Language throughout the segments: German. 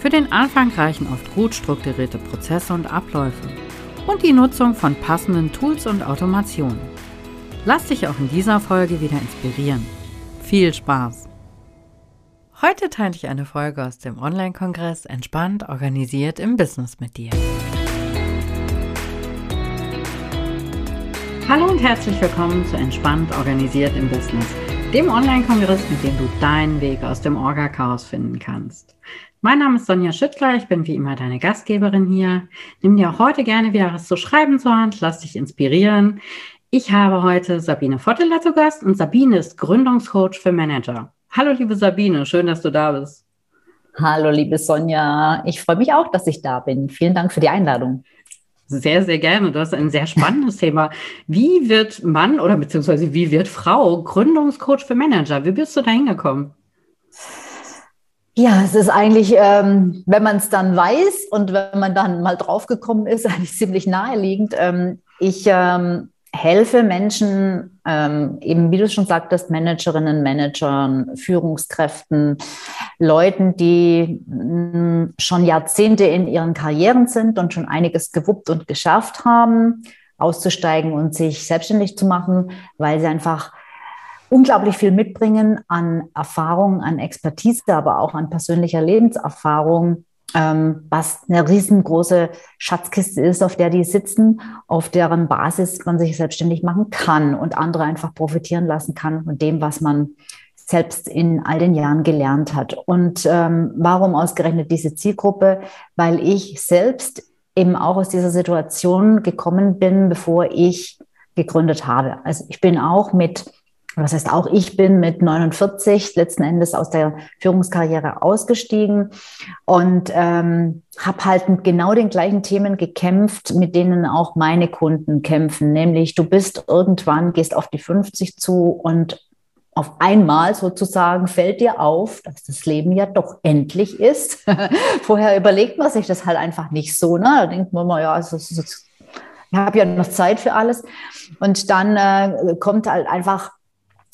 Für den Anfang reichen oft gut strukturierte Prozesse und Abläufe und die Nutzung von passenden Tools und Automationen. Lass dich auch in dieser Folge wieder inspirieren. Viel Spaß! Heute teile ich eine Folge aus dem Online-Kongress Entspannt organisiert im Business mit dir. Hallo und herzlich willkommen zu Entspannt organisiert im Business, dem Online-Kongress, mit dem du deinen Weg aus dem Orga-Chaos finden kannst. Mein Name ist Sonja Schüttler, ich bin wie immer deine Gastgeberin hier. Nimm dir auch heute gerne wieder was zu schreiben zur Hand, lass dich inspirieren. Ich habe heute Sabine Votteler zu Gast und Sabine ist Gründungscoach für Manager. Hallo, liebe Sabine, schön, dass du da bist. Hallo, liebe Sonja. Ich freue mich auch, dass ich da bin. Vielen Dank für die Einladung. Sehr, sehr gerne. Das ist ein sehr spannendes Thema. Wie wird Mann oder beziehungsweise wie wird Frau Gründungscoach für Manager? Wie bist du da hingekommen? Ja, es ist eigentlich, ähm, wenn man es dann weiß und wenn man dann mal draufgekommen ist, eigentlich ziemlich naheliegend. Ähm, ich ähm, helfe Menschen, ähm, eben wie du schon sagtest, Managerinnen, Managern, Führungskräften, Leuten, die mh, mm, schon Jahrzehnte in ihren Karrieren sind und schon einiges gewuppt und geschafft haben, auszusteigen und sich selbstständig zu machen, weil sie einfach unglaublich viel mitbringen an Erfahrung, an Expertise, aber auch an persönlicher Lebenserfahrung, ähm, was eine riesengroße Schatzkiste ist, auf der die sitzen, auf deren Basis man sich selbstständig machen kann und andere einfach profitieren lassen kann von dem, was man selbst in all den Jahren gelernt hat. Und ähm, warum ausgerechnet diese Zielgruppe? Weil ich selbst eben auch aus dieser Situation gekommen bin, bevor ich gegründet habe. Also ich bin auch mit was heißt auch, ich bin mit 49 letzten Endes aus der Führungskarriere ausgestiegen und ähm, habe halt mit genau den gleichen Themen gekämpft, mit denen auch meine Kunden kämpfen, nämlich du bist irgendwann, gehst auf die 50 zu und auf einmal sozusagen fällt dir auf, dass das Leben ja doch endlich ist. Vorher überlegt man sich das halt einfach nicht so. Ne? Da denkt man mal, ja, also, ich habe ja noch Zeit für alles. Und dann äh, kommt halt einfach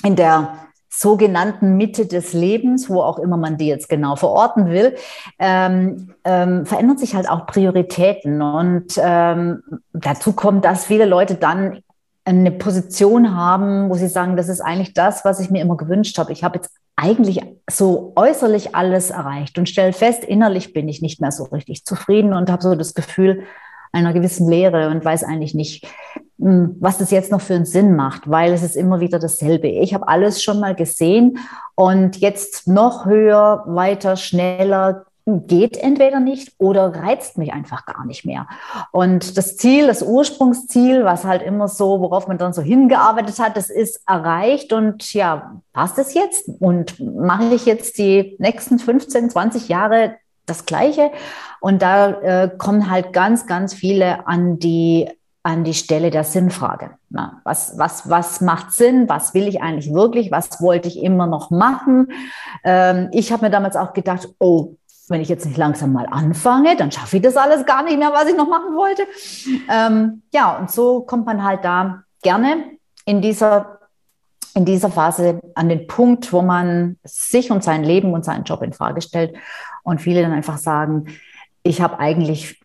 in der sogenannten Mitte des Lebens, wo auch immer man die jetzt genau verorten will, ähm, ähm, verändern sich halt auch Prioritäten. Und ähm, dazu kommt, dass viele Leute dann eine Position haben, wo sie sagen, das ist eigentlich das, was ich mir immer gewünscht habe. Ich habe jetzt eigentlich so äußerlich alles erreicht und stelle fest, innerlich bin ich nicht mehr so richtig zufrieden und habe so das Gefühl einer gewissen Leere und weiß eigentlich nicht, hm, was das jetzt noch für einen Sinn macht, weil es ist immer wieder dasselbe. Ich habe alles schon mal gesehen und jetzt noch höher, weiter, schneller geht entweder nicht oder reizt mich einfach gar nicht mehr. Und das Ziel, das Ursprungsziel, was halt immer so, worauf man dann so hingearbeitet hat, das ist erreicht und ja, passt es jetzt und mache ich jetzt die nächsten 15, 20 Jahre das Gleiche? Und da äh, kommen halt ganz, ganz viele an die an die Stelle der Sinnfrage. Na, was, was, was macht Sinn? Was will ich eigentlich wirklich? Was wollte ich immer noch machen? Ähm, ich habe mir damals auch gedacht, oh, wenn ich jetzt nicht langsam mal anfange, dann schaffe ich das alles gar nicht mehr, was ich noch machen wollte. Ähm, ja, und so kommt man halt da gerne in dieser, in dieser Phase an den Punkt, wo man sich und sein Leben und seinen Job in Frage stellt und viele dann einfach sagen, ich habe eigentlich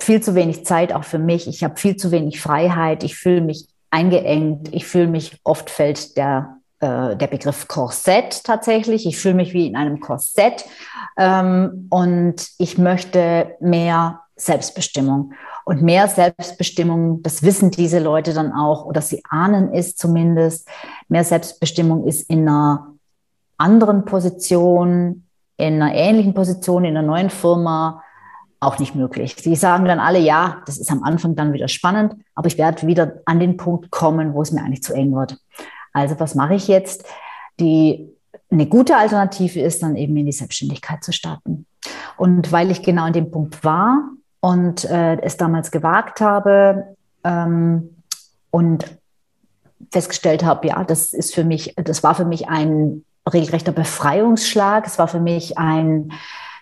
viel zu wenig Zeit auch für mich. Ich habe viel zu wenig Freiheit. Ich fühle mich eingeengt. Ich fühle mich, oft fällt der, äh, der Begriff Korsett tatsächlich. Ich fühle mich wie in einem Korsett. Ähm, und ich möchte mehr Selbstbestimmung. Und mehr Selbstbestimmung, das wissen diese Leute dann auch, oder sie ahnen es zumindest, mehr Selbstbestimmung ist in einer anderen Position, in einer ähnlichen Position, in einer neuen Firma, auch nicht möglich. Sie sagen dann alle, ja, das ist am Anfang dann wieder spannend, aber ich werde wieder an den Punkt kommen, wo es mir eigentlich zu eng wird. Also was mache ich jetzt? Die eine gute Alternative ist dann eben in die Selbstständigkeit zu starten. Und weil ich genau an dem Punkt war und äh, es damals gewagt habe ähm, und festgestellt habe, ja, das ist für mich, das war für mich ein regelrechter Befreiungsschlag. Es war für mich ein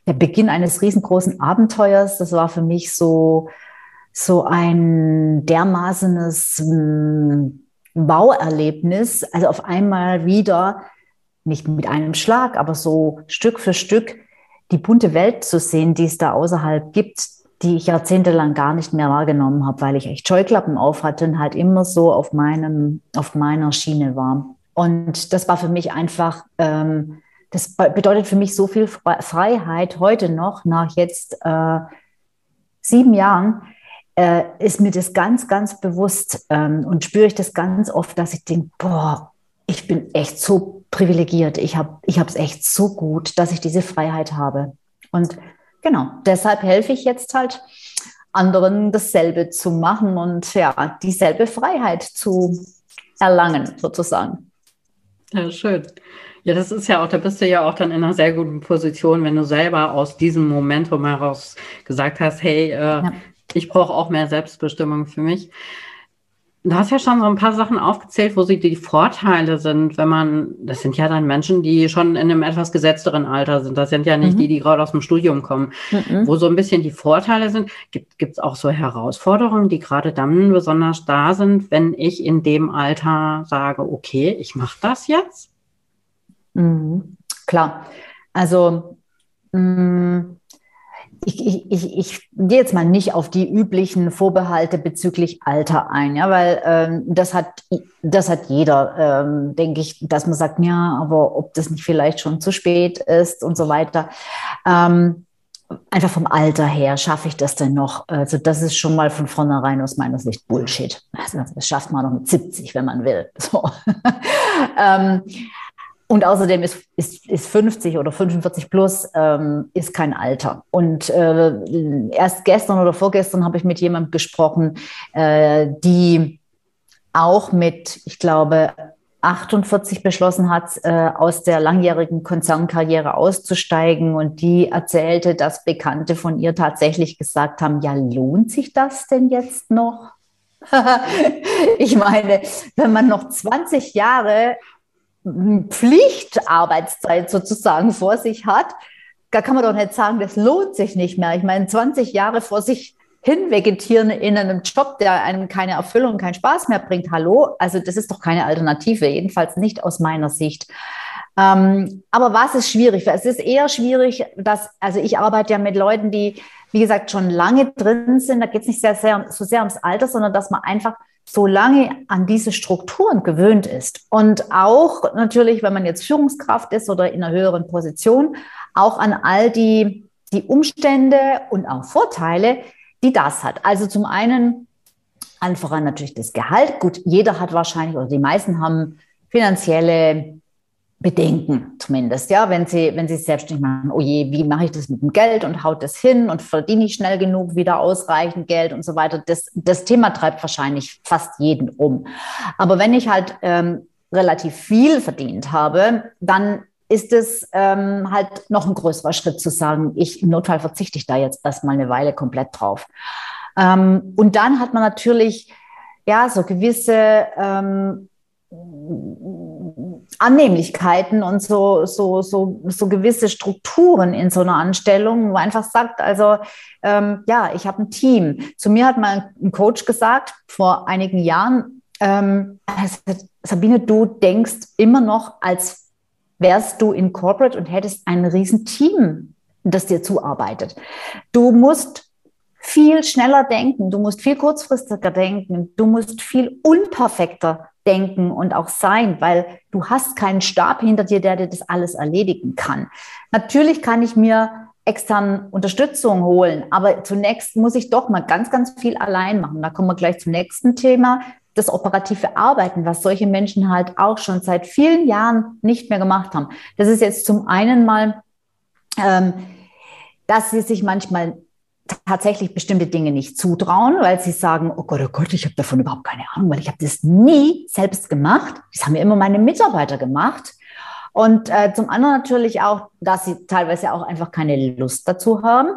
der Beginn eines riesengroßen Abenteuers. Das war für mich so so ein dermaßenes Bauerlebnis. Also auf einmal wieder nicht mit einem Schlag, aber so Stück für Stück die bunte Welt zu sehen, die es da außerhalb gibt, die ich jahrzehntelang gar nicht mehr wahrgenommen habe, weil ich echt Scheuklappen auf hatte und halt immer so auf meinem, auf meiner Schiene war. Und das war für mich einfach, ähm, das bedeutet für mich so viel Freiheit heute noch, nach jetzt äh, sieben Jahren, äh, ist mir das ganz, ganz bewusst ähm, und spüre ich das ganz oft, dass ich denke, boah, ich bin echt so privilegiert. Ich habe es echt so gut, dass ich diese Freiheit habe. Und genau, deshalb helfe ich jetzt halt anderen dasselbe zu machen und ja, dieselbe Freiheit zu erlangen, sozusagen. Ja, schön. Ja, das ist ja auch, da bist du ja auch dann in einer sehr guten Position, wenn du selber aus diesem Momentum heraus gesagt hast, hey, äh, ja. ich brauche auch mehr Selbstbestimmung für mich. Du hast ja schon so ein paar Sachen aufgezählt, wo sie die Vorteile sind, wenn man, das sind ja dann Menschen, die schon in einem etwas gesetzteren Alter sind. Das sind ja nicht mhm. die, die gerade aus dem Studium kommen, mhm. wo so ein bisschen die Vorteile sind. Gibt es auch so Herausforderungen, die gerade dann besonders da sind, wenn ich in dem Alter sage, okay, ich mache das jetzt? Mhm. Klar. Also, mh, mm, ich, ich, ich, ich gehe jetzt mal nicht auf die üblichen Vorbehalte bezüglich Alter ein, ja, weil ähm, das hat das hat jeder, ähm, denke ich, dass man sagt, ja, aber ob das nicht vielleicht schon zu spät ist und so weiter. Ähm, einfach vom Alter her schaffe ich das denn noch? Also das ist schon mal von vornherein aus meiner Sicht Bullshit. Also das schafft man noch mit 70, wenn man will. So. ähm, und außerdem ist, ist, ist 50 oder 45 plus ähm, ist kein Alter. Und äh, erst gestern oder vorgestern habe ich mit jemandem gesprochen, äh, die auch mit, ich glaube, 48 beschlossen hat, äh, aus der langjährigen Konzernkarriere auszusteigen. Und die erzählte, dass Bekannte von ihr tatsächlich gesagt haben, ja, lohnt sich das denn jetzt noch? ich meine, wenn man noch 20 Jahre Pflichtarbeitszeit sozusagen vor sich hat, da kann man doch nicht sagen, das lohnt sich nicht mehr. Ich meine, 20 Jahre vor sich hin vegetieren in einem Job, der einem keine Erfüllung, keinen Spaß mehr bringt. Hallo, also das ist doch keine Alternative, jedenfalls nicht aus meiner Sicht. Ähm, aber was ist schwierig? Es ist eher schwierig, dass, also ich arbeite ja mit Leuten, die, wie gesagt, schon lange drin sind. Da geht es nicht sehr, sehr, so sehr ums Alter, sondern dass man einfach so lange an diese Strukturen gewöhnt ist und auch natürlich, wenn man jetzt Führungskraft ist oder in einer höheren Position, auch an all die, die Umstände und auch Vorteile, die das hat. Also zum einen einfach natürlich das Gehalt. Gut, jeder hat wahrscheinlich oder die meisten haben finanzielle bedenken, zumindest, ja, wenn sie, wenn sie es selbstständig machen, oh je, wie mache ich das mit dem Geld und haut das hin und verdiene ich schnell genug wieder ausreichend Geld und so weiter. Das, das Thema treibt wahrscheinlich fast jeden um. Aber wenn ich halt ähm, relativ viel verdient habe, dann ist es ähm, halt noch ein größerer Schritt zu sagen, ich im Notfall verzichte ich da jetzt erstmal eine Weile komplett drauf. Ähm, und dann hat man natürlich ja so gewisse ähm, Annehmlichkeiten und so, so, so, so gewisse Strukturen in so einer Anstellung, wo einfach sagt, also ähm, ja, ich habe ein Team. Zu mir hat mal ein Coach gesagt vor einigen Jahren, ähm, Sabine, du denkst immer noch, als wärst du in Corporate und hättest ein riesen Team, das dir zuarbeitet. Du musst viel schneller denken, du musst viel kurzfristiger denken, du musst viel unperfekter denken und auch sein, weil du hast keinen Stab hinter dir, der dir das alles erledigen kann. Natürlich kann ich mir extern Unterstützung holen, aber zunächst muss ich doch mal ganz, ganz viel allein machen. Da kommen wir gleich zum nächsten Thema, das operative Arbeiten, was solche Menschen halt auch schon seit vielen Jahren nicht mehr gemacht haben. Das ist jetzt zum einen mal, ähm, dass sie sich manchmal tatsächlich bestimmte Dinge nicht zutrauen, weil sie sagen, oh Gott, oh Gott, ich habe davon überhaupt keine Ahnung, weil ich habe das nie selbst gemacht. Das haben ja immer meine Mitarbeiter gemacht. Und äh, zum anderen natürlich auch, dass sie teilweise auch einfach keine Lust dazu haben,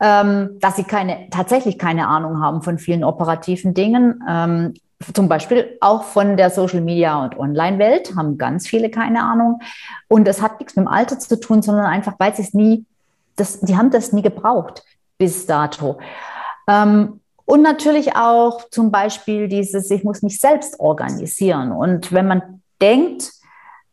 ähm, dass sie keine, tatsächlich keine Ahnung haben von vielen operativen Dingen. Ähm, zum Beispiel auch von der Social Media und Online-Welt haben ganz viele keine Ahnung. Und das hat nichts mit dem Alter zu tun, sondern einfach, weil sie es nie, das, die haben das nie gebraucht bis dato. Ähm, und natürlich auch zum Beispiel dieses, ich muss mich selbst organisieren. Und wenn man denkt,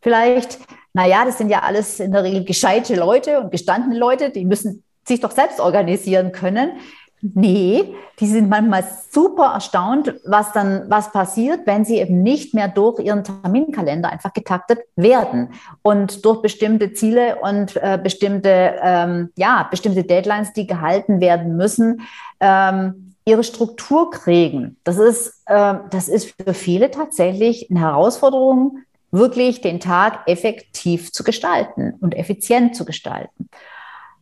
vielleicht, naja, das sind ja alles in der Regel gescheite Leute und gestandene Leute, die müssen sich doch selbst organisieren können. Nee, die sind manchmal super erstaunt, was dann, was passiert, wenn sie eben nicht mehr durch ihren Terminkalender einfach getaktet werden und durch bestimmte Ziele und äh, bestimmte, ähm, ja, bestimmte Deadlines, die gehalten werden müssen, ähm, ihre Struktur kriegen. Das ist, äh, das ist für viele tatsächlich eine Herausforderung, wirklich den Tag effektiv zu gestalten und effizient zu gestalten.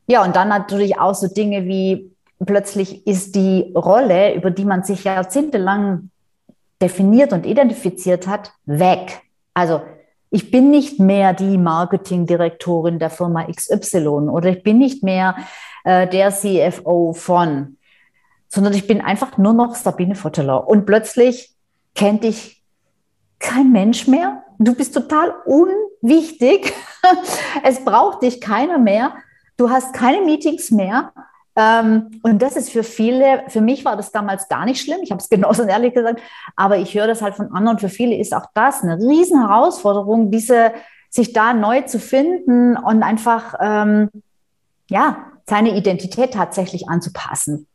Ja, und dann natürlich auch so Dinge wie plötzlich ist die Rolle, über die man sich jahrzehntelang definiert und identifiziert hat, weg. Also ich bin nicht mehr die Marketingdirektorin der Firma XY oder ich bin nicht mehr äh, der CFO von, sondern ich bin einfach nur noch Sabine Votteler. Und plötzlich kennt dich kein Mensch mehr. Du bist total unwichtig. es braucht dich keiner mehr. Du hast keine Meetings mehr. Ähm, und das ist für viele, für mich war das damals gar nicht schlimm. Ich habe es genauso ehrlich gesagt, aber ich höre das halt von anderen. Für viele ist auch das eine riesen Herausforderung, diese, sich da neu zu finden und einfach, ähm, ja, seine Identität tatsächlich anzupassen.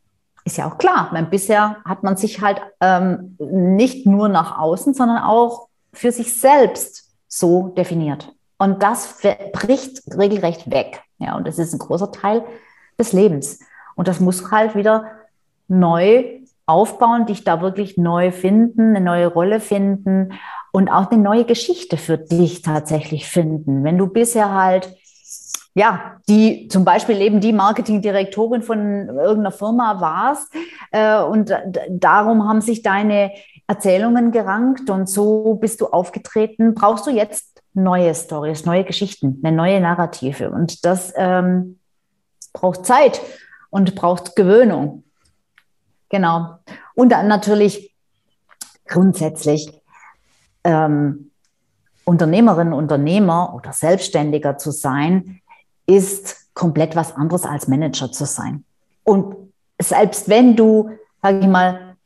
Ist ja auch klar, weil bisher hat man sich halt ähm, nicht nur nach außen, sondern auch für sich selbst so definiert. Und das bricht regelrecht weg. Ja, und das ist ein großer Teil des Lebens. Und das muss halt wieder neu aufbauen, dich da wirklich neu finden, eine neue Rolle finden und auch eine neue Geschichte für dich tatsächlich finden. Wenn du bisher halt, ja, die zum Beispiel eben die Marketingdirektorin von irgendeiner Firma warst äh, und darum haben sich deine Erzählungen gerankt und so bist du aufgetreten, brauchst du jetzt neue Stories, neue Geschichten, eine neue Narrative. Und das ähm, braucht Zeit und braucht Gewöhnung. Genau. Und dann natürlich grundsätzlich ähm, Unternehmerin, Unternehmer oder Selbstständiger zu sein, ist komplett was anderes als Manager zu sein. Und selbst wenn du, sage ich mal,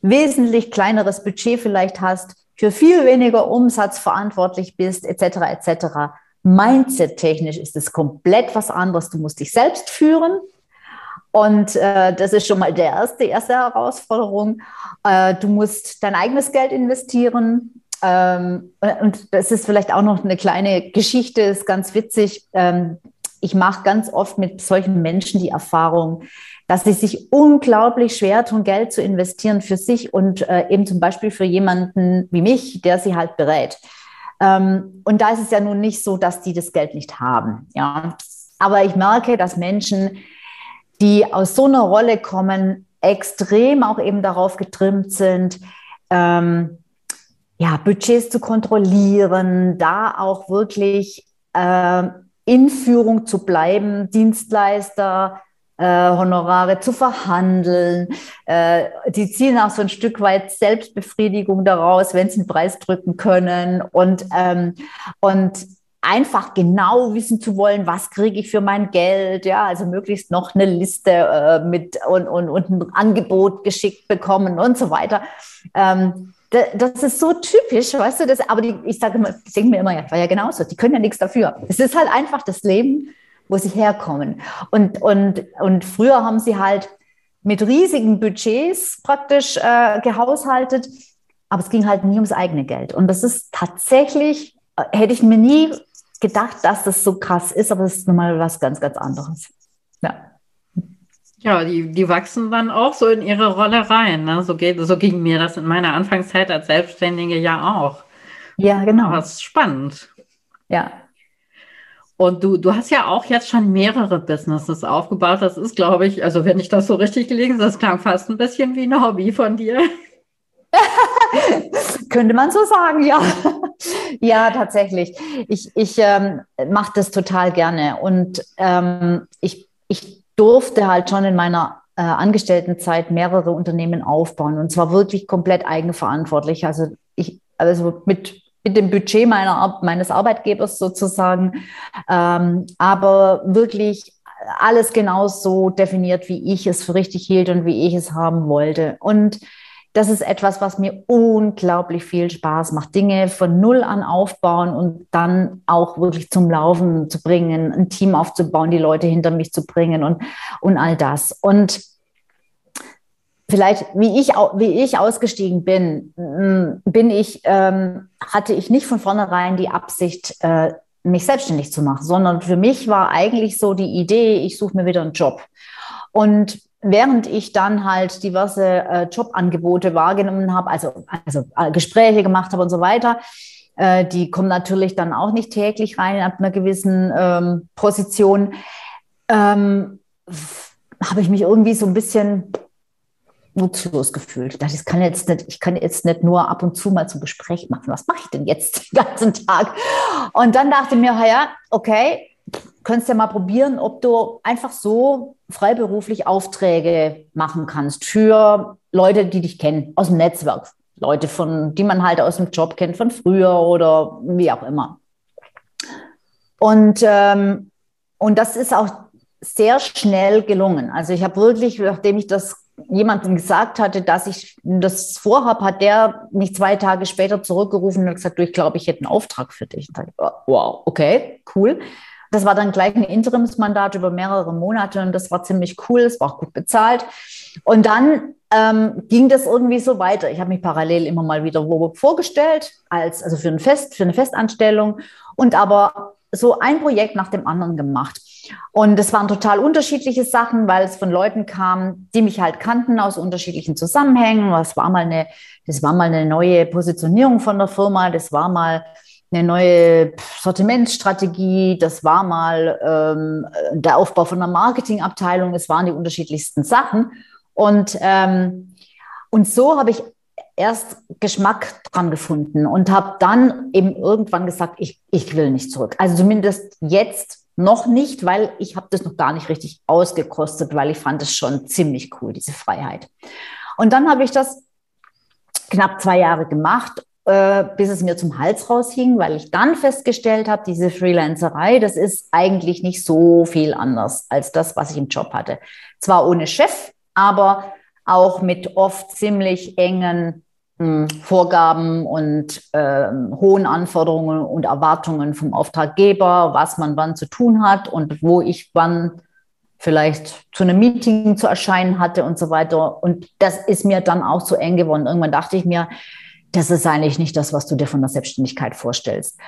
wesentlich kleineres Budget vielleicht hast, für viel weniger Umsatz verantwortlich bist, etc., etc., Mindset-technisch ist es komplett was anderes. Du musst dich selbst führen, und äh, das ist schon mal der erste, die erste Herausforderung. Äh, du musst dein eigenes Geld investieren. Ähm, und das ist vielleicht auch noch eine kleine Geschichte, ist ganz witzig. Ähm, ich mache ganz oft mit solchen Menschen die Erfahrung, dass sie sich unglaublich schwer tun, Geld zu investieren für sich und äh, eben zum Beispiel für jemanden wie mich, der sie halt berät. Ähm, und da ist es ja nun nicht so, dass die das Geld nicht haben. Ja, aber ich merke, dass Menschen die aus so einer Rolle kommen, extrem auch eben darauf getrimmt sind, ähm, ja, Budgets zu kontrollieren, da auch wirklich äh, in Führung zu bleiben, Dienstleister, äh, Honorare zu verhandeln. Äh, die ziehen auch so ein Stück weit Selbstbefriedigung daraus, wenn sie einen Preis drücken können. Und, ähm, und einfach genau wissen zu wollen, was kriege ich für mein Geld, ja, also möglichst noch eine Liste äh, mit und, und, und ein Angebot geschickt bekommen und so weiter. Ähm, das ist so typisch, weißt du, das, aber die, ich sage immer, ich denke mir immer, ja, war ja genauso, die können ja nichts dafür. Es ist halt einfach das Leben, wo sie herkommen. Und, und, und früher haben sie halt mit riesigen Budgets praktisch äh, gehaushaltet, aber es ging halt nie ums eigene Geld. Und das ist tatsächlich, äh, hätte ich mir nie gedacht, dass das so krass ist, aber es ist nochmal was ganz, ganz anderes. Ja. Ja, die, die wachsen dann auch so in ihre Rolle rein. Ne? So, geht, so ging mir das in meiner Anfangszeit als Selbstständige ja auch. Ja, genau. Das ist spannend. Ja. Und du, du hast ja auch jetzt schon mehrere Businesses aufgebaut. Das ist, glaube ich, also wenn ich das so richtig gelesen, das klang fast ein bisschen wie ein Hobby von dir. Könnte man so sagen, ja. ja, tatsächlich. Ich, ich ähm, mache das total gerne. Und ähm, ich, ich durfte halt schon in meiner äh, Angestelltenzeit mehrere Unternehmen aufbauen. Und zwar wirklich komplett eigenverantwortlich. Also ich, also mit mit dem Budget meiner, meines Arbeitgebers sozusagen, ähm, aber wirklich alles genau so definiert, wie ich es für richtig hielt und wie ich es haben wollte. Und das ist etwas, was mir unglaublich viel Spaß macht. Dinge von Null an aufbauen und dann auch wirklich zum Laufen zu bringen, ein Team aufzubauen, die Leute hinter mich zu bringen und, und all das. Und vielleicht, wie ich, wie ich ausgestiegen bin, mm, bin ich, ähm, hatte ich nicht von vornherein die Absicht, äh, mich selbstständig zu machen, sondern für mich war eigentlich so die Idee, ich suche mir wieder einen Job. Und während ich dann halt diverse äh, Jobangebote wahrgenommen habe, also, also äh, Gespräche gemacht habe und so weiter, äh, die kommen natürlich dann auch nicht täglich rein ab einer gewissen ähm, Position, ähm, habe ich mich irgendwie so ein bisschen nutzlos gefühlt. Ich dachte, ich kann jetzt nicht, ich kann jetzt nicht nur ab und zu mal zum Gespräch machen. Was mache ich denn jetzt den ganzen Tag? Und dann dachte ich mir, ja, okay, könntest ja mal probieren, ob du einfach so freiberuflich Aufträge machen kannst für Leute, die dich kennen, aus dem Netzwerk. Leute, von, die man halt aus dem Job kennt, von früher oder wie auch immer. Und, ähm, und das ist auch sehr schnell gelungen. Also ich habe wirklich, nachdem ich das jemandem gesagt hatte, dass ich das vorhabe, hat der mich zwei Tage später zurückgerufen und gesagt, du, ich glaube, ich hätte einen Auftrag für dich. Und ich, wow, okay, cool. Das war dann gleich ein Interimsmandat über mehrere Monate und das war ziemlich cool, es war auch gut bezahlt. Und dann ähm, ging das irgendwie so weiter. Ich habe mich parallel immer mal wieder vorgestellt, als, also für, ein Fest, für eine Festanstellung und aber so ein Projekt nach dem anderen gemacht. Und es waren total unterschiedliche Sachen, weil es von Leuten kam, die mich halt kannten aus unterschiedlichen Zusammenhängen. Das war mal eine, das war mal eine neue Positionierung von der Firma, das war mal eine neue Sortimentsstrategie, das war mal ähm, der Aufbau von einer Marketingabteilung, es waren die unterschiedlichsten Sachen. Und, ähm, und so habe ich erst Geschmack dran gefunden und habe dann eben irgendwann gesagt, ich, ich will nicht zurück. Also zumindest jetzt noch nicht, weil ich habe das noch gar nicht richtig ausgekostet, weil ich fand es schon ziemlich cool, diese Freiheit. Und dann habe ich das knapp zwei Jahre gemacht, äh, bis es mir zum Hals raushing, weil ich dann festgestellt habe, diese Freelancerei, das ist eigentlich nicht so viel anders als das, was ich im Job hatte. Zwar ohne Chef, aber auch mit oft ziemlich engen Vorgaben und äh, hohen Anforderungen und Erwartungen vom Auftraggeber, was man wann zu tun hat und wo ich wann vielleicht zu einem Meeting zu erscheinen hatte und so weiter. Und das ist mir dann auch zu eng geworden. Irgendwann dachte ich mir, das ist eigentlich nicht das, was du dir von der Selbstständigkeit vorstellst.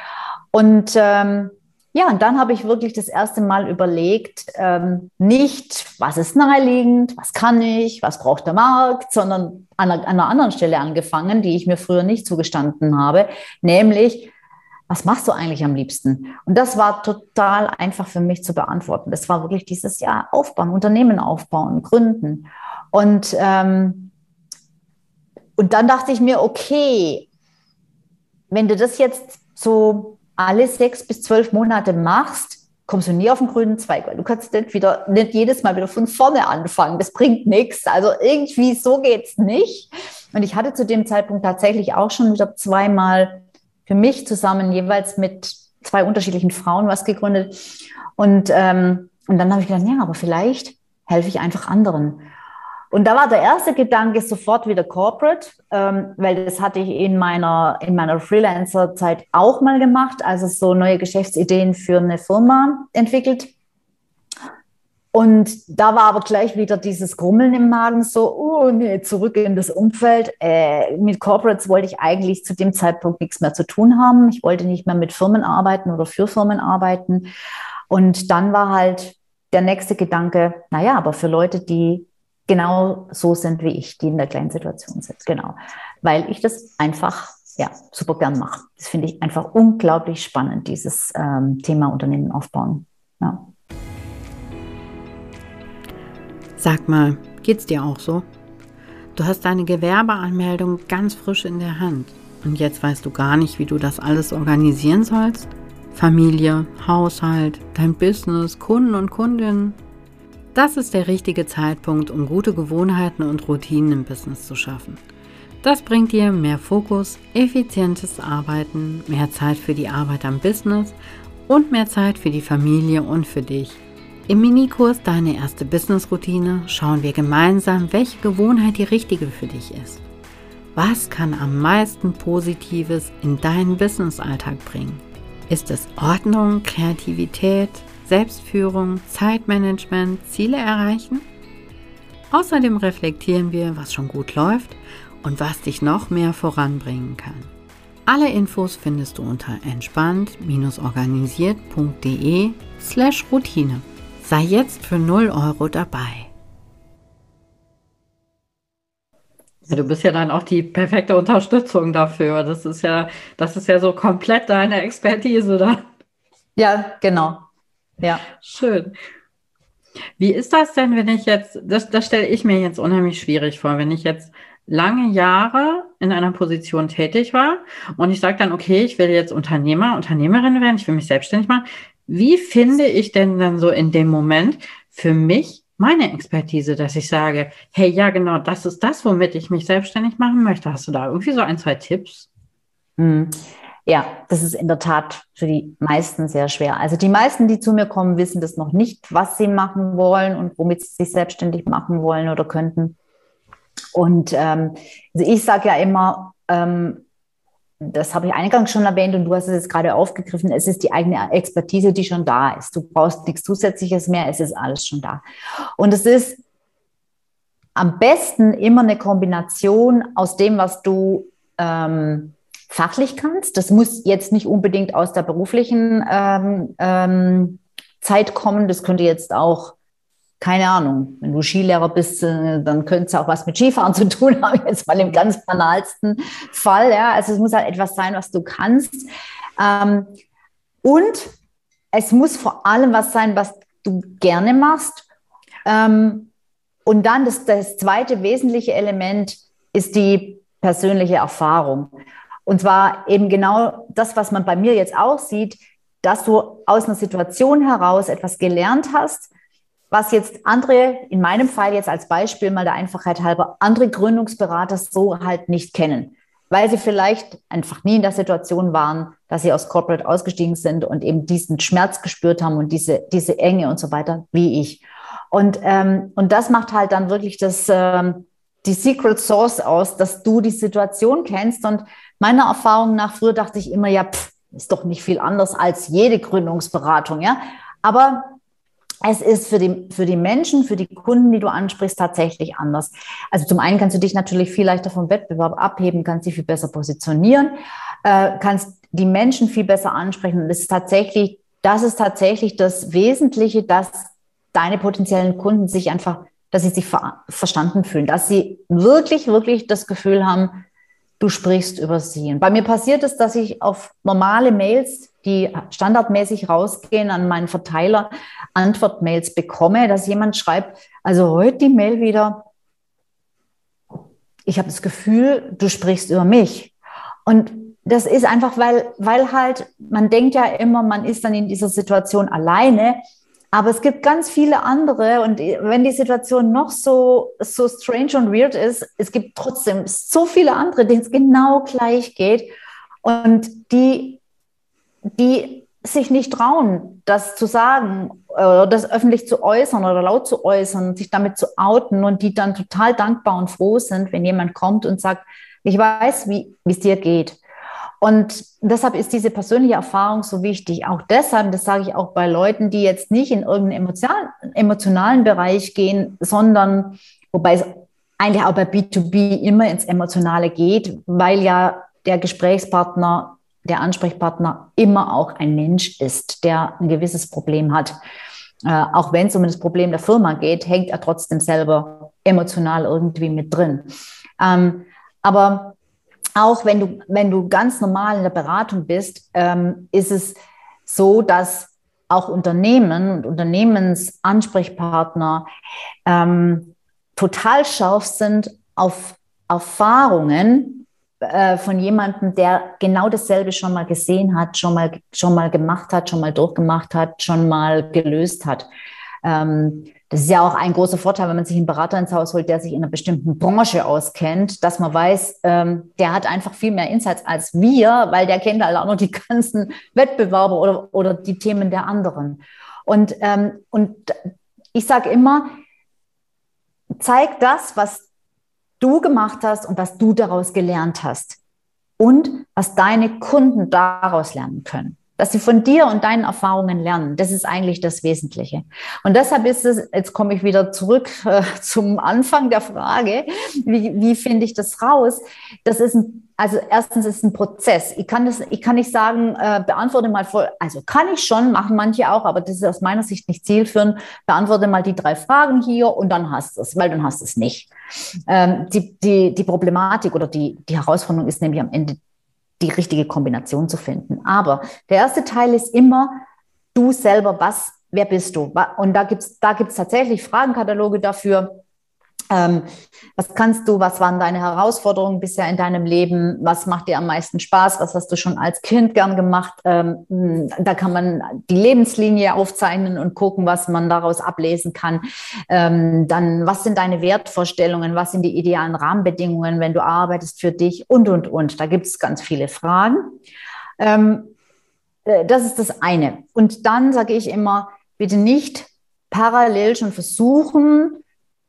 Und ähm, ja, und dann habe ich wirklich das erste Mal überlegt, ähm, nicht, was ist naheliegend, was kann ich, was braucht der Markt, sondern an einer, an einer anderen Stelle angefangen, die ich mir früher nicht zugestanden habe, nämlich, was machst du eigentlich am liebsten? Und das war total einfach für mich zu beantworten. Das war wirklich dieses Jahr aufbauen, Unternehmen aufbauen, gründen. Und, ähm, und dann dachte ich mir, okay, wenn du das jetzt so alle sechs bis zwölf Monate machst, kommst du nie auf den grünen Zweig, weil du kannst nicht wieder, nicht jedes Mal wieder von vorne anfangen. Das bringt nichts. Also irgendwie so geht's nicht. Und ich hatte zu dem Zeitpunkt tatsächlich auch schon wieder zweimal für mich zusammen jeweils mit zwei unterschiedlichen Frauen was gegründet. Und, ähm, und dann habe ich gedacht, ja, aber vielleicht helfe ich einfach anderen. Und da war der erste Gedanke sofort wieder Corporate, ähm, weil das hatte ich in meiner, in meiner Freelancer-Zeit auch mal gemacht, also so neue Geschäftsideen für eine Firma entwickelt. Und da war aber gleich wieder dieses Grummeln im Magen, so, oh nee, zurück in das Umfeld. Äh, mit Corporates wollte ich eigentlich zu dem Zeitpunkt nichts mehr zu tun haben. Ich wollte nicht mehr mit Firmen arbeiten oder für Firmen arbeiten. Und dann war halt der nächste Gedanke, naja, aber für Leute, die genau so sind wie ich, die in der kleinen Situation sind. Genau. Weil ich das einfach ja, super gern mache. Das finde ich einfach unglaublich spannend, dieses ähm, Thema Unternehmen aufbauen. Ja. Sag mal, geht's dir auch so? Du hast deine Gewerbeanmeldung ganz frisch in der Hand. und jetzt weißt du gar nicht, wie du das alles organisieren sollst? Familie, Haushalt, dein Business, Kunden und Kundinnen. Das ist der richtige Zeitpunkt, um gute Gewohnheiten und Routinen im Business zu schaffen. Das bringt dir mehr Fokus, effizientes Arbeiten, mehr Zeit für die Arbeit am Business und mehr Zeit für die Familie und für dich. Im Minikurs Deine erste Business-Routine schauen wir gemeinsam, welche Gewohnheit die richtige für dich ist. Was kann am meisten Positives in deinen Business-Alltag bringen? Ist es Ordnung, Kreativität, Selbstführung, Zeitmanagement, Ziele erreichen? Außerdem reflektieren wir, was schon gut läuft und was dich noch mehr voranbringen kann. Alle Infos findest du unter entspannt-organisiert.de slash Routine. Sei jetzt für 0 Euro dabei. Ja, du bist ja dann auch die perfekte Unterstützung dafür. Das ist ja, das ist ja so komplett deine Expertise da. Ja, genau. Ja. Schön. Wie ist das denn, wenn ich jetzt, das, das stelle ich mir jetzt unheimlich schwierig vor, wenn ich jetzt lange Jahre in einer Position tätig war und ich sage dann, okay, ich will jetzt Unternehmer, Unternehmerin werden, ich will mich selbstständig machen. Wie finde ich denn dann so in dem Moment für mich meine Expertise, dass ich sage, hey, ja, genau, das ist das, womit ich mich selbstständig machen möchte. Hast du da irgendwie so ein, zwei Tipps? Hm. Ja, das ist in der Tat für die meisten sehr schwer. Also die meisten, die zu mir kommen, wissen das noch nicht, was sie machen wollen und womit sie sich selbstständig machen wollen oder könnten. Und ähm, also ich sage ja immer, ähm, das habe ich eingangs schon erwähnt und du hast es jetzt gerade aufgegriffen, es ist die eigene Expertise, die schon da ist. Du brauchst nichts Zusätzliches mehr, es ist alles schon da. Und es ist am besten immer eine Kombination aus dem, was du ähm, fachlich kannst. Das muss jetzt nicht unbedingt aus der beruflichen ähm, ähm, Zeit kommen, das könnte jetzt auch keine Ahnung, wenn du Skilehrer bist, äh, dann könnte es auch was mit Skifahren zu tun haben, jetzt mal im ganz banalsten Fall. Ja. Also es muss halt etwas sein, was du kannst. Ähm, und es muss vor allem was sein, was du gerne machst. Ähm, und dann das, das zweite wesentliche Element ist die persönliche Erfahrung. Und zwar eben genau das, was man bei mir jetzt auch sieht, dass du aus einer Situation heraus etwas gelernt hast, was jetzt andere, in meinem Fall jetzt als Beispiel mal der Einfachheit halber, andere Gründungsberater so halt nicht kennen, weil sie vielleicht einfach nie in der Situation waren, dass sie aus Corporate ausgestiegen sind und eben diesen Schmerz gespürt haben und diese, diese Enge und so weiter, wie ich. Und, ähm, und das macht halt dann wirklich das, ähm, die Secret Source aus, dass du die Situation kennst. Und meiner Erfahrung nach, früher dachte ich immer, ja, pff, ist doch nicht viel anders als jede Gründungsberatung, ja. Aber es ist für die, für die Menschen, für die Kunden, die du ansprichst, tatsächlich anders. Also zum einen kannst du dich natürlich viel leichter vom Wettbewerb abheben, kannst dich viel besser positionieren, äh, kannst die Menschen viel besser ansprechen. Und das ist tatsächlich, das ist tatsächlich das Wesentliche, dass deine potenziellen Kunden sich einfach, dass sie sich ver verstanden fühlen, dass sie wirklich, wirklich das Gefühl haben, du sprichst über sie. Und bei mir passiert es, dass ich auf normale Mails die standardmäßig rausgehen an meinen Verteiler, Antwortmails bekomme, dass jemand schreibt, also heute die Mail wieder, ich habe das Gefühl, du sprichst über mich. Und das ist einfach, weil, weil halt, man denkt ja immer, man ist dann in dieser Situation alleine, aber es gibt ganz viele andere und wenn die Situation noch so, so strange und weird ist, es gibt trotzdem so viele andere, denen es genau gleich geht und die die sich nicht trauen, das zu sagen oder das öffentlich zu äußern oder laut zu äußern, sich damit zu outen und die dann total dankbar und froh sind, wenn jemand kommt und sagt, ich weiß, wie es dir geht. Und deshalb ist diese persönliche Erfahrung so wichtig. Auch deshalb, das sage ich auch bei Leuten, die jetzt nicht in irgendeinen emotionalen, emotionalen Bereich gehen, sondern wobei es eigentlich auch bei B2B immer ins Emotionale geht, weil ja der Gesprächspartner der Ansprechpartner immer auch ein Mensch ist, der ein gewisses Problem hat. Äh, auch wenn es um das Problem der Firma geht, hängt er trotzdem selber emotional irgendwie mit drin. Ähm, aber auch wenn du, wenn du ganz normal in der Beratung bist, ähm, ist es so, dass auch Unternehmen und Unternehmensansprechpartner ähm, total scharf sind auf Erfahrungen, äh, von jemandem, der genau dasselbe schon mal gesehen hat, schon mal, schon mal gemacht hat, schon mal durchgemacht hat, schon mal gelöst hat. Ähm, das ist ja auch ein großer Vorteil, wenn man sich einen Berater ins Haus holt, der sich in einer bestimmten Branche auskennt, dass man weiß, ähm, der hat einfach viel mehr Insights als wir, weil der kennt halt auch noch die ganzen Wettbewerber oder, oder die Themen der anderen. Und, ähm, und ich sage immer, zeig das, was du gemacht hast und was du daraus gelernt hast und was deine Kunden daraus lernen können dass sie von dir und deinen Erfahrungen lernen. Das ist eigentlich das Wesentliche. Und deshalb ist es, jetzt komme ich wieder zurück äh, zum Anfang der Frage, wie, wie finde ich das raus? Das ist ein, also erstens ist es ein Prozess. Ich kann das, ich kann nicht sagen, äh, beantworte mal voll, also kann ich schon, machen manche auch, aber das ist aus meiner Sicht nicht zielführend. Beantworte mal die drei Fragen hier und dann hast du es, weil dann hast du es nicht. Ähm, die, die, die Problematik oder die, die Herausforderung ist nämlich am Ende die richtige Kombination zu finden. Aber der erste Teil ist immer du selber, was, wer bist du? Und da gibt's da gibt's tatsächlich Fragenkataloge dafür. Ähm, was kannst du, was waren deine Herausforderungen bisher in deinem Leben? Was macht dir am meisten Spaß? Was hast du schon als Kind gern gemacht? Ähm, da kann man die Lebenslinie aufzeichnen und gucken, was man daraus ablesen kann. Ähm, dann, was sind deine Wertvorstellungen? Was sind die idealen Rahmenbedingungen, wenn du arbeitest für dich? Und, und, und. Da gibt es ganz viele Fragen. Ähm, äh, das ist das eine. Und dann sage ich immer, bitte nicht parallel schon versuchen,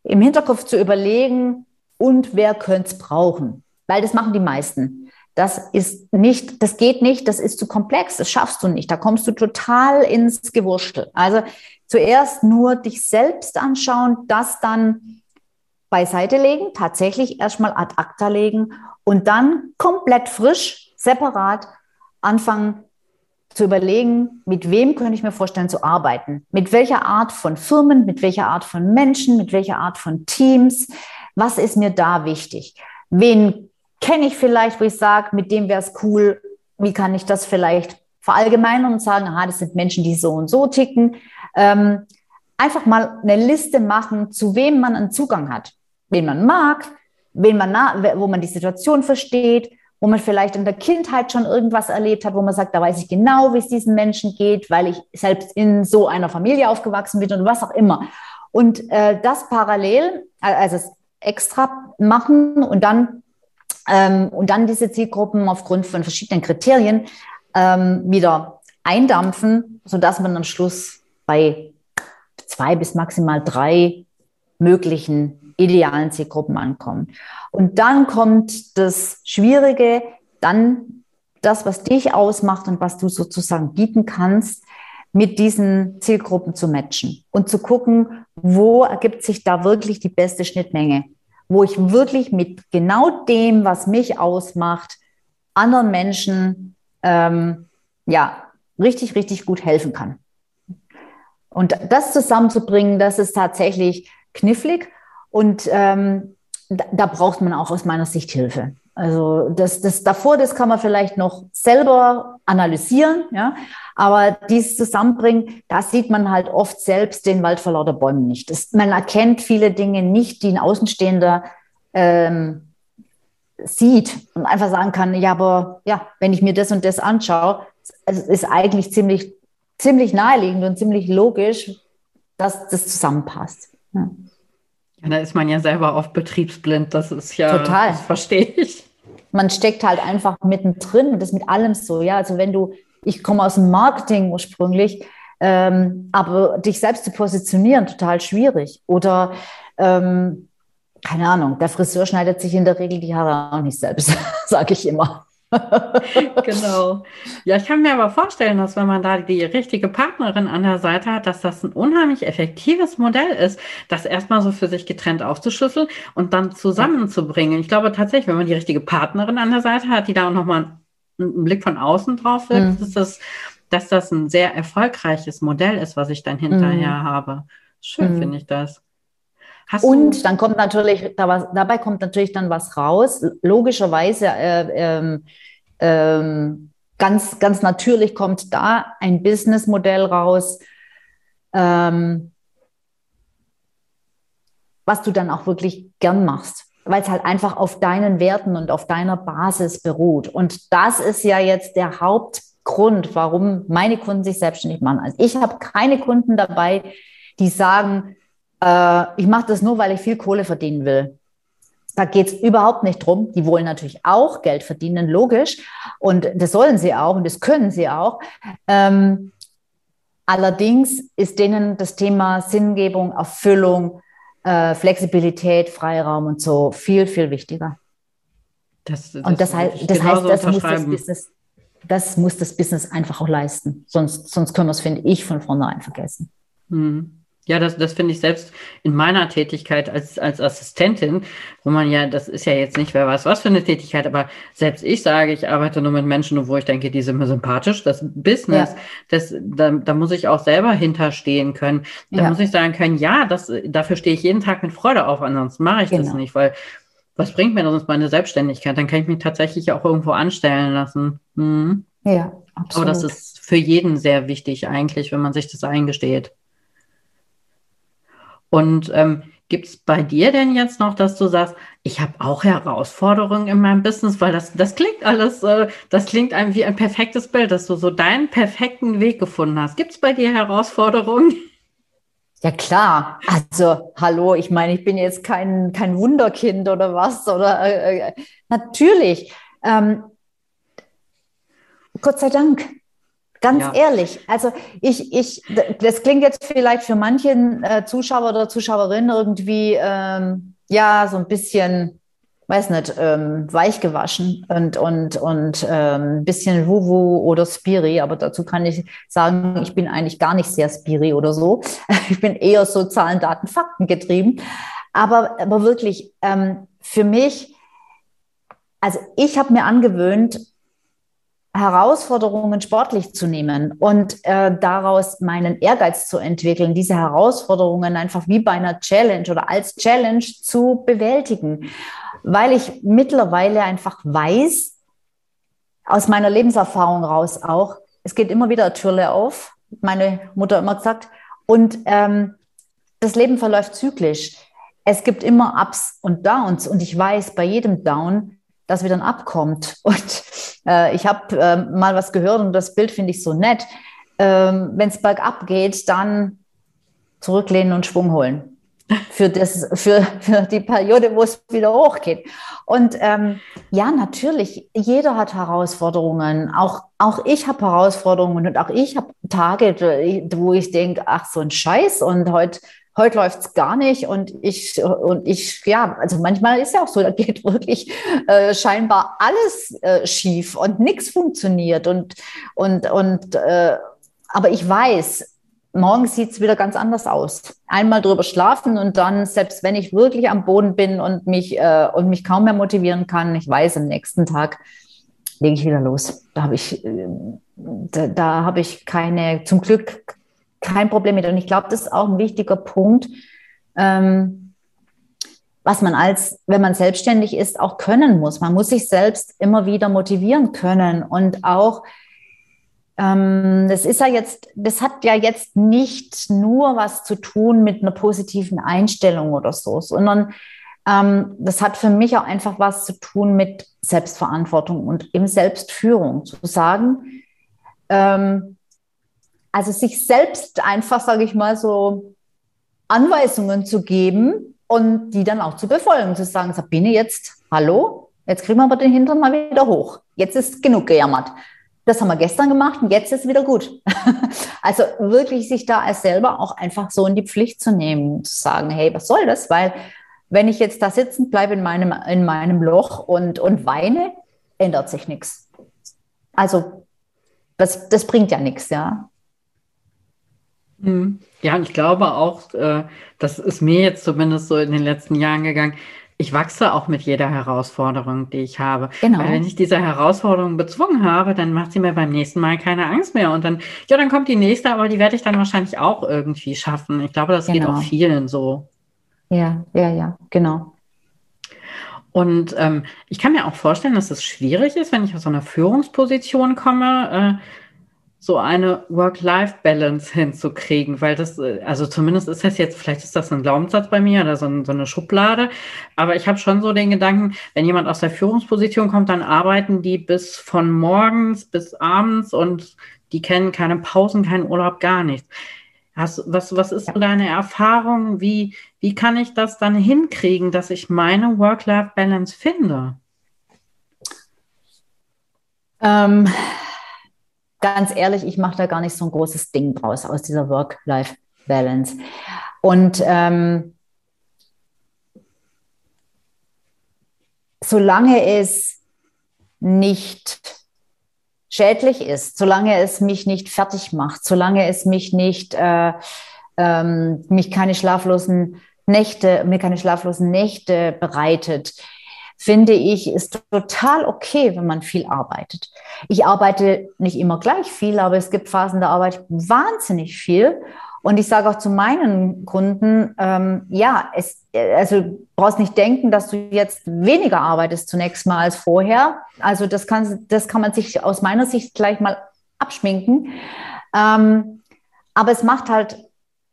im Hinterkopf zu überlegen, und wer könnte es brauchen? Weil das machen die meisten. Das ist nicht, das geht nicht, das ist zu komplex, das schaffst du nicht. Da kommst du total ins Gewurschtel. Also zuerst nur dich selbst anschauen, das dann beiseite legen, tatsächlich erstmal ad acta legen und dann komplett frisch, separat anfangen zu überlegen, mit wem könnte ich mir vorstellen zu arbeiten? Mit welcher Art von Firmen, mit welcher Art von Menschen, mit welcher Art von Teams? Was ist mir da wichtig? Wen kenne ich vielleicht, wo ich sage, mit dem wäre es cool? Wie kann ich das vielleicht verallgemeinern und sagen, aha, das sind Menschen, die so und so ticken? Ähm, einfach mal eine Liste machen, zu wem man einen Zugang hat, wen man mag, wen man wo man die Situation versteht, wo man vielleicht in der Kindheit schon irgendwas erlebt hat, wo man sagt, da weiß ich genau, wie es diesen Menschen geht, weil ich selbst in so einer Familie aufgewachsen bin und was auch immer. Und äh, das parallel, also extra machen und dann, ähm, und dann diese Zielgruppen aufgrund von verschiedenen Kriterien ähm, wieder eindampfen, sodass man am Schluss bei zwei bis maximal drei möglichen idealen Zielgruppen ankommen. Und dann kommt das Schwierige, dann das, was dich ausmacht und was du sozusagen bieten kannst, mit diesen Zielgruppen zu matchen und zu gucken, wo ergibt sich da wirklich die beste Schnittmenge, wo ich wirklich mit genau dem, was mich ausmacht, anderen Menschen ähm, ja richtig, richtig gut helfen kann. Und das zusammenzubringen, das ist tatsächlich knifflig. Und ähm, da, braucht man auch aus meiner Sicht Hilfe. Also das, das davor, das kann man vielleicht noch selber analysieren, ja. Aber dieses Zusammenbringen, da sieht man halt oft selbst den Wald vor lauter Bäumen nicht. Das, man erkennt viele Dinge nicht, die ein Außenstehender ähm, sieht und einfach sagen kann, ja, aber ja, wenn ich mir das und das anschaue, es ist eigentlich ziemlich, ziemlich naheliegend und ziemlich logisch, dass das zusammenpasst. Ja. Ja, da ist man ja selber oft betriebsblind. Das ist ja, Total. das verstehe ich. Man steckt halt einfach mittendrin. Das ist mit allem so. Ja, also wenn du, ich komme aus dem Marketing ursprünglich, ähm, aber dich selbst zu positionieren, total schwierig. Oder, ähm, keine Ahnung, der Friseur schneidet sich in der Regel die Haare auch nicht selbst, sage ich immer. Genau. Ja, ich kann mir aber vorstellen, dass wenn man da die richtige Partnerin an der Seite hat, dass das ein unheimlich effektives Modell ist, das erstmal so für sich getrennt aufzuschlüsseln und dann zusammenzubringen. Ich glaube tatsächlich, wenn man die richtige Partnerin an der Seite hat, die da auch nochmal einen Blick von außen drauf wirkt, mhm. ist das, dass das ein sehr erfolgreiches Modell ist, was ich dann hinterher mhm. habe. Schön mhm. finde ich das. Hast und dann kommt natürlich, dabei kommt natürlich dann was raus. Logischerweise, äh, ähm, ganz, ganz natürlich kommt da ein Businessmodell raus, ähm, was du dann auch wirklich gern machst. weil es halt einfach auf deinen Werten und auf deiner Basis beruht. Und das ist ja jetzt der Hauptgrund, warum meine Kunden sich selbstständig machen. Also ich habe keine Kunden dabei, die sagen, äh, ich mache das nur, weil ich viel Kohle verdienen will. Da geht es überhaupt nicht drum. Die wollen natürlich auch Geld verdienen, logisch. Und das sollen sie auch und das können sie auch. Ähm, allerdings ist denen das Thema Sinngebung, Erfüllung, äh, Flexibilität, Freiraum und so viel, viel wichtiger. Das, das und das, heißt, das, heißt, das muss das Business, das muss das Business einfach auch leisten. Sonst, sonst können wir es, finde ich, von vornherein vergessen. Hm. Ja, das, das finde ich selbst in meiner Tätigkeit als, als Assistentin, wo man ja, das ist ja jetzt nicht, wer weiß was für eine Tätigkeit, aber selbst ich sage, ich arbeite nur mit Menschen, wo ich denke, die sind mir sympathisch. Das Business, ja. das, da, da muss ich auch selber hinterstehen können. Da ja. muss ich sagen können, ja, das, dafür stehe ich jeden Tag mit Freude auf, ansonsten mache ich genau. das nicht, weil was bringt mir sonst meine Selbstständigkeit? Dann kann ich mich tatsächlich auch irgendwo anstellen lassen. Mhm. Ja, absolut. Aber das ist für jeden sehr wichtig eigentlich, wenn man sich das eingesteht. Und ähm, gibt es bei dir denn jetzt noch, dass du sagst, ich habe auch Herausforderungen in meinem Business, weil das, das klingt alles, äh, das klingt einem wie ein perfektes Bild, dass du so deinen perfekten Weg gefunden hast. Gibt es bei dir Herausforderungen? Ja klar, also hallo, ich meine, ich bin jetzt kein, kein Wunderkind oder was, oder äh, äh natürlich. Ähm, Gott sei Dank, Ganz ja. ehrlich, also ich, ich, das klingt jetzt vielleicht für manchen äh, Zuschauer oder Zuschauerinnen irgendwie, ähm, ja, so ein bisschen, weiß nicht, ähm, weich gewaschen und, und, und ähm, ein bisschen Wuwu oder Spiri, aber dazu kann ich sagen, ich bin eigentlich gar nicht sehr Spiri oder so. Ich bin eher so Zahlen, Daten, Fakten getrieben. Aber, aber wirklich, ähm, für mich, also ich habe mir angewöhnt, Herausforderungen sportlich zu nehmen und äh, daraus meinen Ehrgeiz zu entwickeln, diese Herausforderungen einfach wie bei einer Challenge oder als Challenge zu bewältigen, weil ich mittlerweile einfach weiß, aus meiner Lebenserfahrung raus auch, es geht immer wieder Türle auf, meine Mutter immer gesagt, und ähm, das Leben verläuft zyklisch. Es gibt immer Ups und Downs und ich weiß bei jedem Down, dass wieder Abkommt. Und äh, ich habe äh, mal was gehört und das Bild finde ich so nett. Ähm, Wenn es bergab geht, dann zurücklehnen und Schwung holen. Für, das, für, für die Periode, wo es wieder hochgeht. Und ähm, ja, natürlich, jeder hat Herausforderungen. Auch, auch ich habe Herausforderungen und auch ich habe Tage, wo ich denke, ach, so ein Scheiß und heute heute läuft es gar nicht und ich, und ich, ja, also manchmal ist ja auch so, da geht wirklich äh, scheinbar alles äh, schief und nichts funktioniert und, und, und, äh, aber ich weiß, morgen sieht es wieder ganz anders aus. Einmal drüber schlafen und dann, selbst wenn ich wirklich am Boden bin und mich, äh, und mich kaum mehr motivieren kann, ich weiß, am nächsten Tag lege ich wieder los. Da habe ich, äh, da, da habe ich keine, zum Glück kein Problem mit. Und ich glaube, das ist auch ein wichtiger Punkt, ähm, was man als, wenn man selbstständig ist, auch können muss. Man muss sich selbst immer wieder motivieren können und auch ähm, das ist ja jetzt, das hat ja jetzt nicht nur was zu tun mit einer positiven Einstellung oder so, sondern ähm, das hat für mich auch einfach was zu tun mit Selbstverantwortung und eben Selbstführung. Zu sagen, ähm, also sich selbst einfach, sage ich mal, so Anweisungen zu geben und die dann auch zu befolgen, zu sagen, Sabine, jetzt, hallo, jetzt kriegen wir aber den Hintern mal wieder hoch. Jetzt ist genug gejammert. Das haben wir gestern gemacht und jetzt ist wieder gut. also wirklich sich da als selber auch einfach so in die Pflicht zu nehmen, zu sagen, hey, was soll das? Weil wenn ich jetzt da sitzen bleibe in meinem, in meinem Loch und, und weine, ändert sich nichts. Also das, das bringt ja nichts, ja. Hm. Ja, und ich glaube auch, äh, das ist mir jetzt zumindest so in den letzten Jahren gegangen. Ich wachse auch mit jeder Herausforderung, die ich habe. Genau. Weil wenn ich diese Herausforderung bezwungen habe, dann macht sie mir beim nächsten Mal keine Angst mehr. Und dann, ja, dann kommt die nächste, aber die werde ich dann wahrscheinlich auch irgendwie schaffen. Ich glaube, das genau. geht auch vielen so. Ja, ja, ja, genau. Und ähm, ich kann mir auch vorstellen, dass es schwierig ist, wenn ich aus so einer Führungsposition komme, äh, so eine Work-Life-Balance hinzukriegen, weil das, äh, also zumindest ist das jetzt, vielleicht ist das ein Glaubenssatz bei mir oder so, ein, so eine Schublade, aber ich habe schon so den Gedanken, wenn jemand aus der Führungsposition kommt, dann arbeiten die bis von morgens bis abends und die kennen keine Pausen, keinen Urlaub, gar nichts. Hast, was, was ist so deine Erfahrung? Wie, wie kann ich das dann hinkriegen, dass ich meine Work-Life-Balance finde? Ähm, ganz ehrlich, ich mache da gar nicht so ein großes Ding draus aus dieser Work-Life-Balance. Und ähm, solange es nicht schädlich ist, solange es mich nicht fertig macht, solange es mich nicht, äh, ähm, mich keine schlaflosen Nächte, mir keine schlaflosen Nächte bereitet, finde ich, ist total okay, wenn man viel arbeitet. Ich arbeite nicht immer gleich viel, aber es gibt Phasen, da arbeite ich wahnsinnig viel. Und ich sage auch zu meinen Kunden, ähm, ja, es, also du brauchst nicht denken, dass du jetzt weniger arbeitest zunächst mal als vorher. Also das kann, das kann man sich aus meiner Sicht gleich mal abschminken. Ähm, aber es macht halt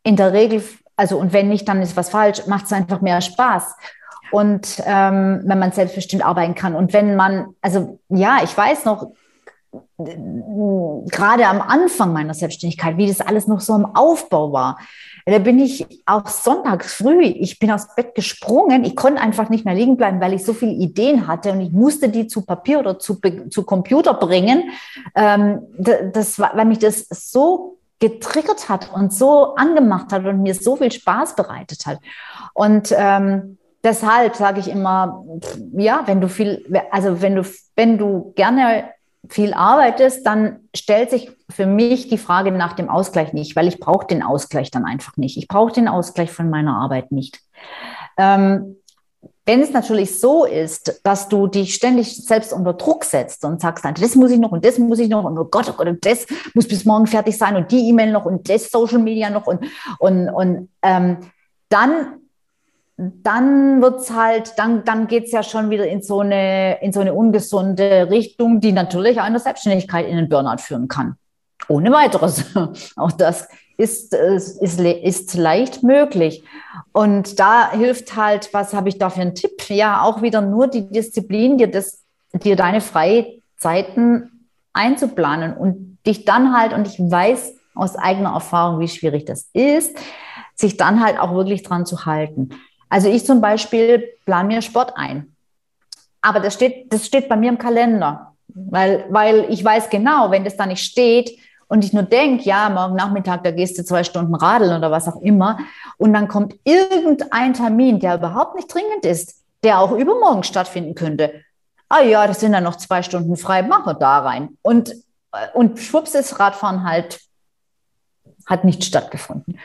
in der Regel, also und wenn nicht, dann ist was falsch, macht es einfach mehr Spaß und ähm, wenn man selbstbestimmt arbeiten kann. Und wenn man, also ja, ich weiß noch, gerade am Anfang meiner Selbstständigkeit, wie das alles noch so im Aufbau war. Da bin ich auch sonntags früh, ich bin aus Bett gesprungen, ich konnte einfach nicht mehr liegen bleiben, weil ich so viele Ideen hatte und ich musste die zu Papier oder zu, zu Computer bringen, ähm, das, weil mich das so getriggert hat und so angemacht hat und mir so viel Spaß bereitet hat. Und ähm, deshalb sage ich immer, ja, wenn du viel, also wenn du, wenn du gerne viel arbeitest, dann stellt sich für mich die Frage nach dem Ausgleich nicht, weil ich brauche den Ausgleich dann einfach nicht. Ich brauche den Ausgleich von meiner Arbeit nicht. Ähm, wenn es natürlich so ist, dass du dich ständig selbst unter Druck setzt und sagst, das muss ich noch und das muss ich noch und oh Gott, oh Gott, und das muss bis morgen fertig sein und die E-Mail noch und das Social Media noch und, und, und ähm, dann dann wird's halt, dann, dann geht's ja schon wieder in so, eine, in so eine ungesunde Richtung, die natürlich einer Selbstständigkeit in den Burnout führen kann. Ohne weiteres. Auch das ist, ist, ist leicht möglich. Und da hilft halt, was habe ich da für einen Tipp? Ja, auch wieder nur die Disziplin, dir, das, dir deine Freizeiten einzuplanen und dich dann halt, und ich weiß aus eigener Erfahrung, wie schwierig das ist, sich dann halt auch wirklich dran zu halten. Also ich zum Beispiel plane mir Sport ein. Aber das steht, das steht bei mir im Kalender, weil, weil ich weiß genau, wenn das da nicht steht und ich nur denke, ja, morgen Nachmittag, da gehst du zwei Stunden radeln oder was auch immer, und dann kommt irgendein Termin, der überhaupt nicht dringend ist, der auch übermorgen stattfinden könnte. Ah ja, das sind dann noch zwei Stunden frei, machen wir da rein. Und, und schwupps ist Radfahren halt, hat nicht stattgefunden.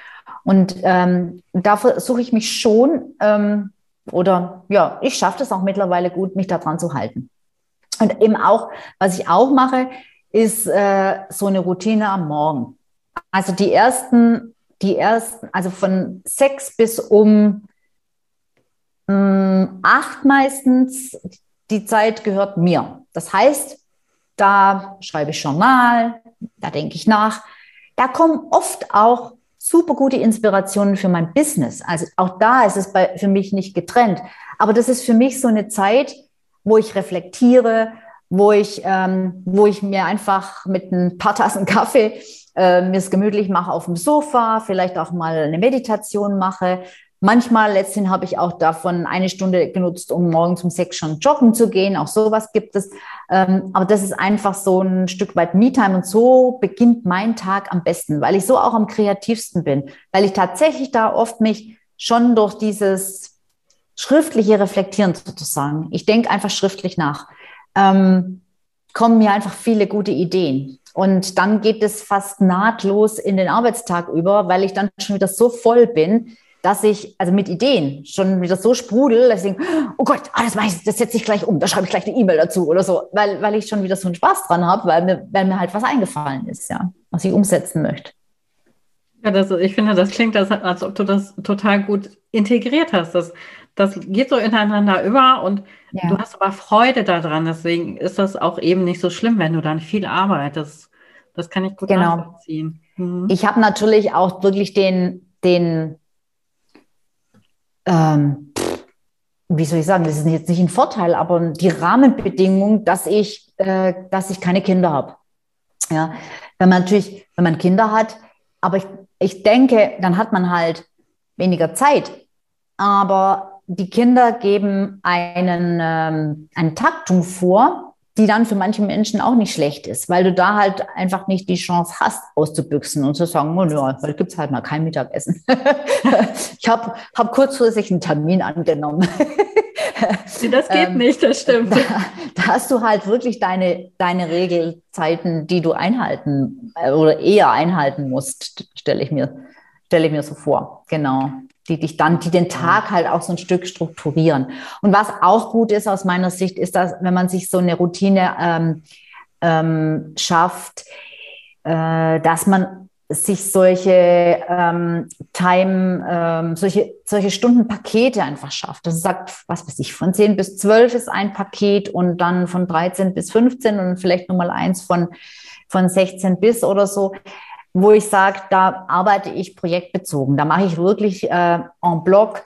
Und ähm, da versuche ich mich schon, ähm, oder ja, ich schaffe das auch mittlerweile gut, mich daran zu halten. Und eben auch, was ich auch mache, ist äh, so eine Routine am Morgen. Also die ersten, die ersten, also von sechs bis um mh, mm, acht meistens, die Zeit gehört mir. Das heißt, da schreibe ich Journal, da denke ich nach. Da kommen oft auch super gute Inspirationen für mein Business. Also auch da ist es bei, für mich nicht getrennt. Aber das ist für mich so eine Zeit, wo ich reflektiere, wo ich, ähm, wo ich mir einfach mit ein paar Tassen Kaffee äh, mir es gemütlich mache auf dem Sofa, vielleicht auch mal eine Meditation mache, Manchmal, letztendlich habe ich auch davon eine Stunde genutzt, um morgens um sechs schon joggen zu gehen. Auch sowas gibt es. Ähm, aber das ist einfach so ein Stück weit Me-Time. Und so beginnt mein Tag am besten, weil ich so auch am kreativsten bin. Weil ich tatsächlich da oft mich schon durch dieses schriftliche Reflektieren sozusagen, ich denke einfach schriftlich nach, ähm, kommen mir einfach viele gute Ideen. Und dann geht es fast nahtlos in den Arbeitstag über, weil ich dann schon wieder so voll bin, dass ich, also mit Ideen, schon wieder so sprudel, dass ich denke, oh Gott, ah, das, ich, das setze ich gleich um, da schreibe ich gleich eine E-Mail dazu oder so, weil, weil ich schon wieder so einen Spaß dran habe, weil mir, weil mir halt was eingefallen ist, ja, was ich umsetzen möchte. Ja, das, ich finde, das klingt, das, als ob du das total gut integriert hast. Das, das geht so ineinander über und ja. du hast aber Freude daran. Deswegen ist das auch eben nicht so schlimm, wenn du dann viel arbeitest, Das kann ich gut genau. nachvollziehen. Mhm. Ich habe natürlich auch wirklich den, den ähm, wie soll ich sagen, das ist jetzt nicht ein Vorteil, aber die Rahmenbedingung, dass ich, äh, dass ich keine Kinder habe. Ja, wenn man natürlich, wenn man Kinder hat, aber ich, ich denke, dann hat man halt weniger Zeit. Aber die Kinder geben einen, ähm, eine Taktung vor, die dann für manche Menschen auch nicht schlecht ist, weil du da halt einfach nicht die Chance hast, auszubüchsen und zu sagen, oh, ja, heute gibt es halt mal kein Mittagessen. ich habe hab kurzfristig einen Termin angenommen. das geht ähm, nicht, das stimmt. Da, da, hast du halt wirklich deine, deine Regelzeiten, die du einhalten äh, oder eher einhalten musst, stelle ich mir, stelle ich mir so vor. Genau die dich dann, die den Tag halt auch so ein Stück strukturieren. Und was auch gut ist aus meiner Sicht, ist, dass wenn man sich so eine Routine ähm, ähm, schafft, äh, dass man sich solche ähm, Time, ähm, solche, solche Stundenpakete einfach schafft. Das sagt, was weiß ich, von 10 bis 12 ist ein Paket und dann von 13 bis 15 und vielleicht nochmal eins von, von 16 bis oder so wo ich sage, da arbeite ich projektbezogen. Da mache ich wirklich äh, en bloc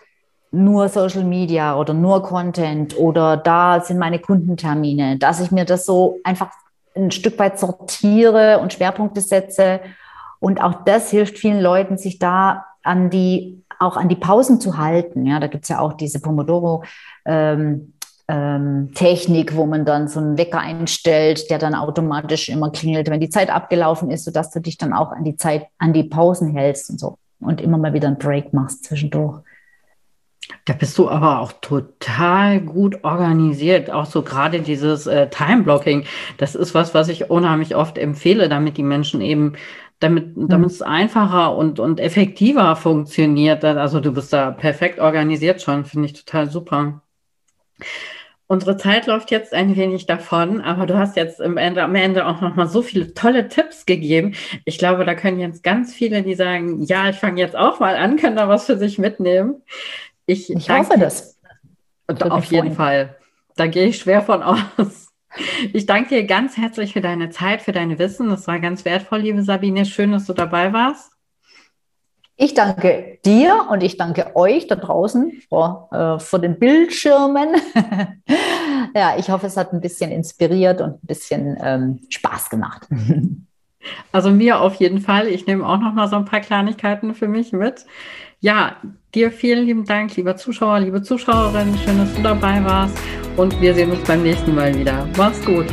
nur Social Media oder nur Content oder da sind meine Kundentermine, dass ich mir das so einfach ein Stück weit sortiere und Schwerpunkte setze. Und auch das hilft vielen Leuten, sich da an die, auch an die Pausen zu halten. Ja, da gibt es ja auch diese Pomodoro. Ähm, ähm, Technik, wo man dann so einen Wecker einstellt, der dann automatisch immer klingelt, wenn die Zeit abgelaufen ist, sodass du dich dann auch an die Zeit, an die Pausen hältst und so und immer mal wieder einen Break machst zwischendurch. Da bist du aber auch total gut organisiert. Auch so gerade dieses äh, Time-Blocking. Das ist was, was ich unheimlich oft empfehle, damit die Menschen eben, damit, mhm. damit es einfacher und, und effektiver funktioniert. Also du bist da perfekt organisiert schon, finde ich total super. Unsere Zeit läuft jetzt ein wenig davon, aber du hast jetzt am Ende, am Ende auch noch mal so viele tolle Tipps gegeben. Ich glaube, da können jetzt ganz viele, die sagen, ja, ich fange jetzt auch mal an, können da was für sich mitnehmen. Ich, ich hoffe das. Auf jeden Fall. Da gehe ich schwer von aus. Ich danke dir ganz herzlich für deine Zeit, für deine Wissen. Das war ganz wertvoll, liebe Sabine. Schön, dass du dabei warst. Ich danke dir und ich danke euch da draußen vor, äh, vor den Bildschirmen. ja, ich hoffe, es hat ein bisschen inspiriert und ein bisschen ähm, Spaß gemacht. Also mir auf jeden Fall. Ich nehme auch noch mal so ein paar Kleinigkeiten für mich mit. Ja, dir vielen lieben Dank, lieber Zuschauer, liebe Zuschauerin. Schön, dass du dabei warst. Und wir sehen uns beim nächsten Mal wieder. Mach's gut.